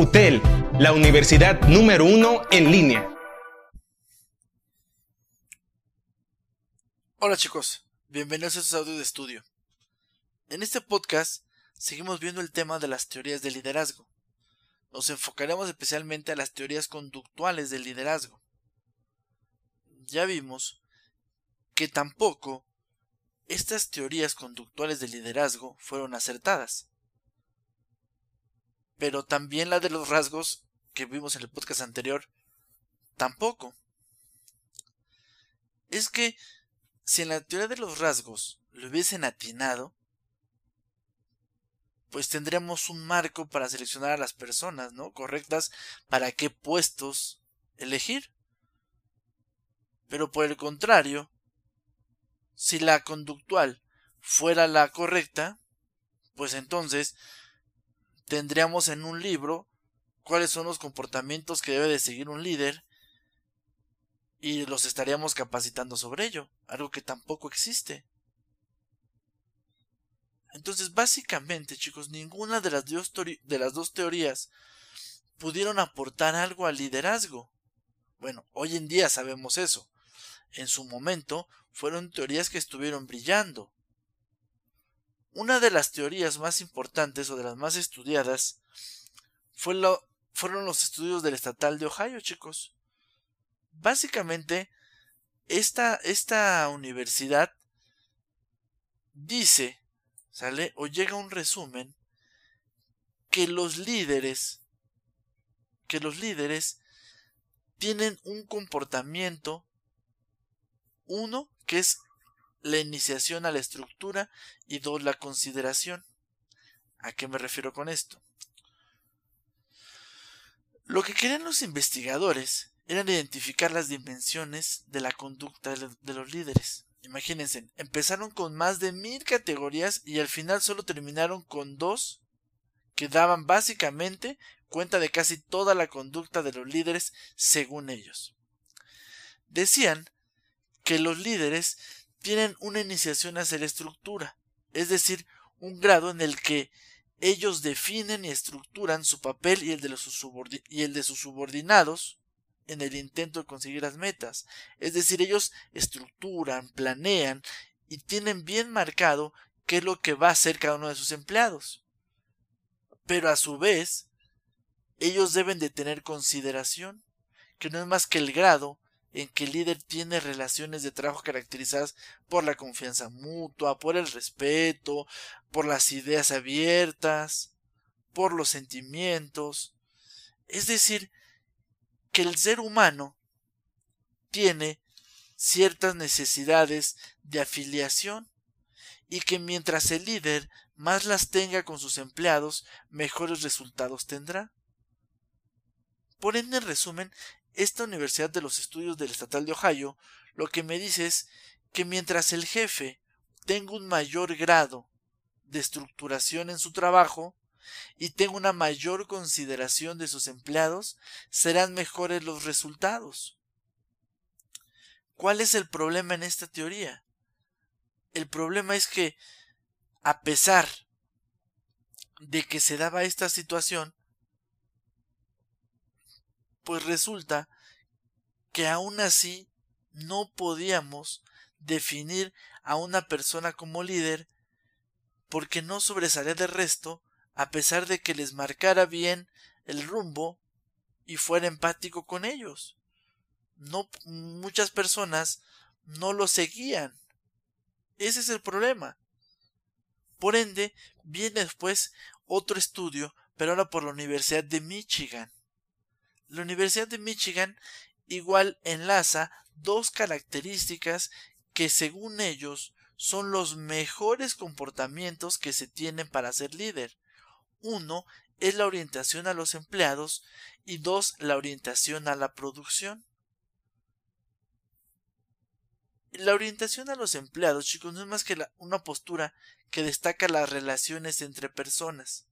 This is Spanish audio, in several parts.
UTEL, la universidad número uno en línea. Hola chicos, bienvenidos a estos audios de estudio. En este podcast seguimos viendo el tema de las teorías del liderazgo. Nos enfocaremos especialmente a las teorías conductuales del liderazgo. Ya vimos que tampoco estas teorías conductuales del liderazgo fueron acertadas. Pero también la de los rasgos que vimos en el podcast anterior, tampoco. Es que si en la teoría de los rasgos lo hubiesen atinado, pues tendríamos un marco para seleccionar a las personas, ¿no? Correctas para qué puestos elegir. Pero por el contrario, si la conductual fuera la correcta, pues entonces tendríamos en un libro cuáles son los comportamientos que debe de seguir un líder y los estaríamos capacitando sobre ello, algo que tampoco existe. Entonces, básicamente, chicos, ninguna de las, dos de las dos teorías pudieron aportar algo al liderazgo. Bueno, hoy en día sabemos eso. En su momento fueron teorías que estuvieron brillando. Una de las teorías más importantes o de las más estudiadas fueron los estudios del estatal de Ohio, chicos básicamente esta, esta universidad dice, ¿sale? O llega un resumen que los líderes, que los líderes tienen un comportamiento, uno, que es la iniciación a la estructura y dos, la consideración. ¿A qué me refiero con esto? Lo que quieren los investigadores eran identificar las dimensiones de la conducta de los líderes. Imagínense, empezaron con más de mil categorías y al final solo terminaron con dos que daban básicamente cuenta de casi toda la conducta de los líderes según ellos. Decían que los líderes tienen una iniciación hacia la estructura, es decir, un grado en el que ellos definen y estructuran su papel y el de, los y el de sus subordinados en el intento de conseguir las metas. Es decir, ellos estructuran, planean y tienen bien marcado qué es lo que va a hacer cada uno de sus empleados. Pero a su vez, ellos deben de tener consideración, que no es más que el grado en que el líder tiene relaciones de trabajo caracterizadas por la confianza mutua, por el respeto, por las ideas abiertas, por los sentimientos. Es decir, que el ser humano tiene ciertas necesidades de afiliación y que mientras el líder más las tenga con sus empleados, mejores resultados tendrá. Por ende, en resumen, esta Universidad de los Estudios del Estatal de Ohio lo que me dice es que mientras el jefe tenga un mayor grado de estructuración en su trabajo, y tenga una mayor consideración de sus empleados, serán mejores los resultados. ¿Cuál es el problema en esta teoría? El problema es que, a pesar de que se daba esta situación, pues resulta que aún así no podíamos definir a una persona como líder porque no sobresalía del resto a pesar de que les marcara bien el rumbo y fuera empático con ellos. No muchas personas no lo seguían. Ese es el problema. Por ende, viene después otro estudio, pero ahora por la Universidad de Michigan. La Universidad de Michigan igual enlaza dos características que según ellos son los mejores comportamientos que se tienen para ser líder. Uno es la orientación a los empleados y dos la orientación a la producción. La orientación a los empleados, chicos, no es más que una postura que destaca las relaciones entre personas.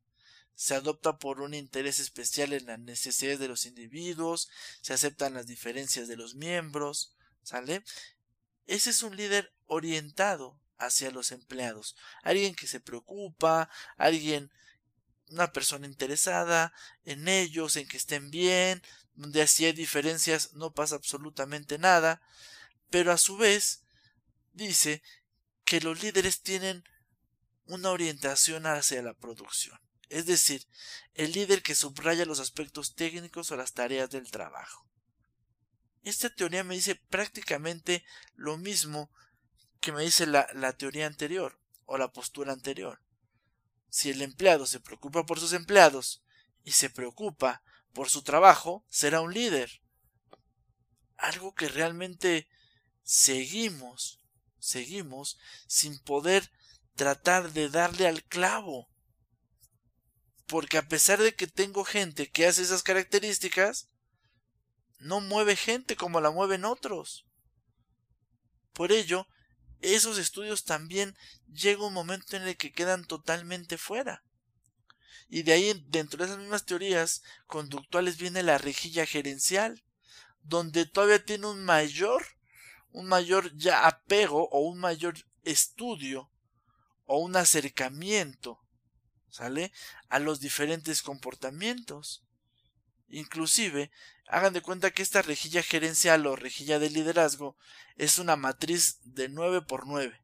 Se adopta por un interés especial en las necesidades de los individuos, se aceptan las diferencias de los miembros, ¿sale? Ese es un líder orientado hacia los empleados, alguien que se preocupa, alguien una persona interesada en ellos, en que estén bien, donde así hay diferencias no pasa absolutamente nada, pero a su vez dice que los líderes tienen una orientación hacia la producción. Es decir, el líder que subraya los aspectos técnicos o las tareas del trabajo. Esta teoría me dice prácticamente lo mismo que me dice la, la teoría anterior o la postura anterior. Si el empleado se preocupa por sus empleados y se preocupa por su trabajo, será un líder. Algo que realmente seguimos, seguimos sin poder tratar de darle al clavo. Porque a pesar de que tengo gente que hace esas características, no mueve gente como la mueven otros. Por ello, esos estudios también llega un momento en el que quedan totalmente fuera. Y de ahí, dentro de esas mismas teorías conductuales, viene la rejilla gerencial, donde todavía tiene un mayor, un mayor ya apego o un mayor estudio o un acercamiento, ¿sale? A los diferentes comportamientos. Inclusive, hagan de cuenta que esta rejilla gerencial o rejilla de liderazgo es una matriz de 9 por 9,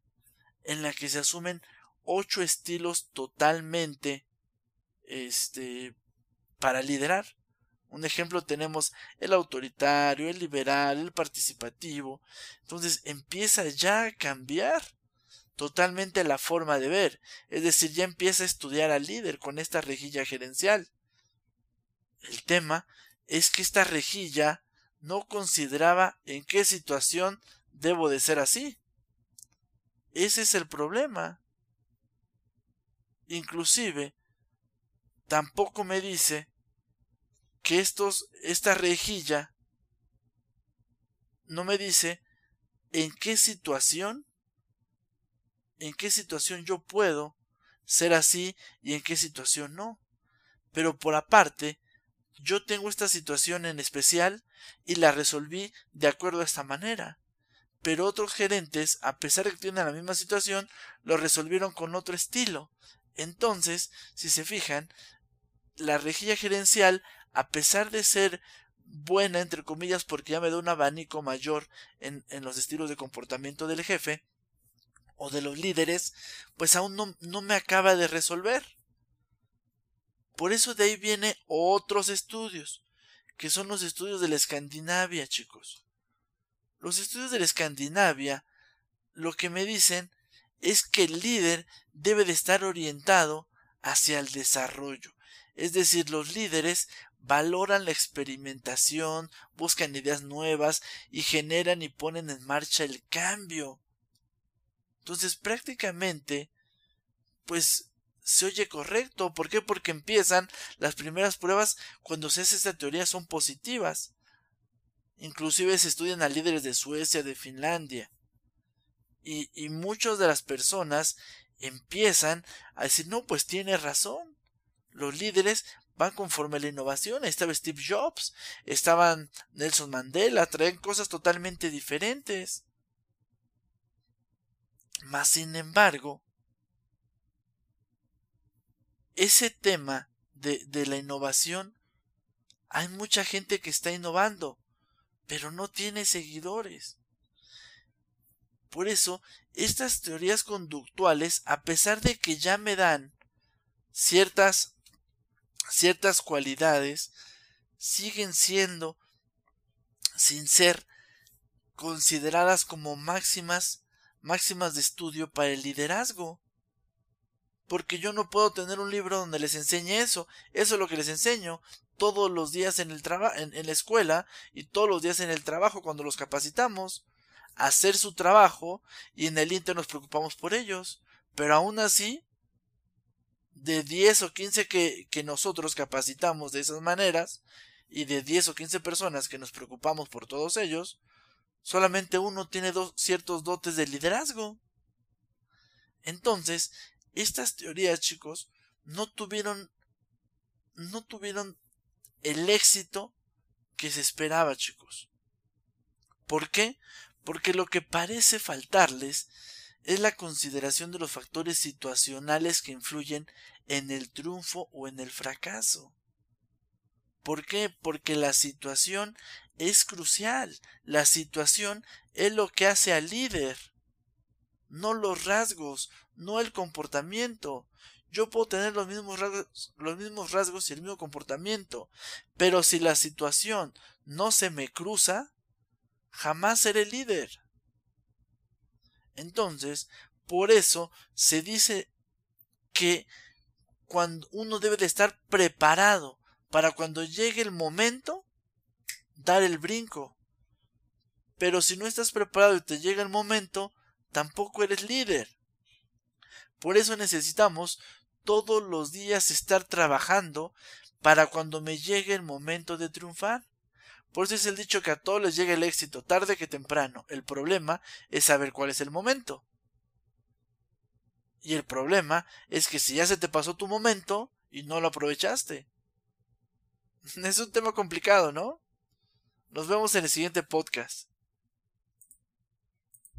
en la que se asumen ocho estilos totalmente este para liderar. Un ejemplo tenemos el autoritario, el liberal, el participativo. Entonces empieza ya a cambiar totalmente la forma de ver. Es decir, ya empieza a estudiar al líder con esta rejilla gerencial. El tema es que esta rejilla no consideraba en qué situación debo de ser así. Ese es el problema. Inclusive, tampoco me dice que estos, esta rejilla no me dice en qué situación, en qué situación yo puedo ser así y en qué situación no. Pero por aparte, yo tengo esta situación en especial y la resolví de acuerdo a esta manera. Pero otros gerentes, a pesar de que tienen la misma situación, lo resolvieron con otro estilo. Entonces, si se fijan, la rejilla gerencial, a pesar de ser buena, entre comillas, porque ya me da un abanico mayor en, en los estilos de comportamiento del jefe o de los líderes, pues aún no, no me acaba de resolver. Por eso de ahí viene otros estudios, que son los estudios de la Escandinavia, chicos. Los estudios de la Escandinavia lo que me dicen es que el líder debe de estar orientado hacia el desarrollo. Es decir, los líderes valoran la experimentación, buscan ideas nuevas y generan y ponen en marcha el cambio. Entonces prácticamente, pues se oye correcto. ¿Por qué? Porque empiezan las primeras pruebas cuando se hace esta teoría son positivas. Inclusive se estudian a líderes de Suecia, de Finlandia. Y, y muchas de las personas empiezan a decir, no, pues tiene razón. Los líderes van conforme a la innovación. Ahí estaba Steve Jobs, estaban Nelson Mandela, traen cosas totalmente diferentes. Mas, sin embargo, ese tema de, de la innovación, hay mucha gente que está innovando, pero no tiene seguidores. Por eso, estas teorías conductuales, a pesar de que ya me dan ciertas, ciertas cualidades, siguen siendo, sin ser consideradas como máximas, máximas de estudio para el liderazgo porque yo no puedo tener un libro donde les enseñe eso. Eso es lo que les enseño todos los días en, el en, en la escuela y todos los días en el trabajo cuando los capacitamos. Hacer su trabajo y en el Inter nos preocupamos por ellos. Pero aún así, de 10 o 15 que, que nosotros capacitamos de esas maneras y de 10 o 15 personas que nos preocupamos por todos ellos, solamente uno tiene dos, ciertos dotes de liderazgo. Entonces, estas teorías, chicos, no tuvieron no tuvieron el éxito que se esperaba, chicos. ¿Por qué? Porque lo que parece faltarles es la consideración de los factores situacionales que influyen en el triunfo o en el fracaso. ¿Por qué? Porque la situación es crucial. La situación es lo que hace al líder. No los rasgos, no el comportamiento. Yo puedo tener los mismos rasgos, los mismos rasgos y el mismo comportamiento, pero si la situación no se me cruza, jamás seré líder. Entonces, por eso se dice que cuando uno debe de estar preparado para cuando llegue el momento dar el brinco. Pero si no estás preparado y te llega el momento, tampoco eres líder. Por eso necesitamos todos los días estar trabajando para cuando me llegue el momento de triunfar. Por eso es el dicho que a todos les llega el éxito tarde que temprano. El problema es saber cuál es el momento. Y el problema es que si ya se te pasó tu momento y no lo aprovechaste. Es un tema complicado, ¿no? Nos vemos en el siguiente podcast.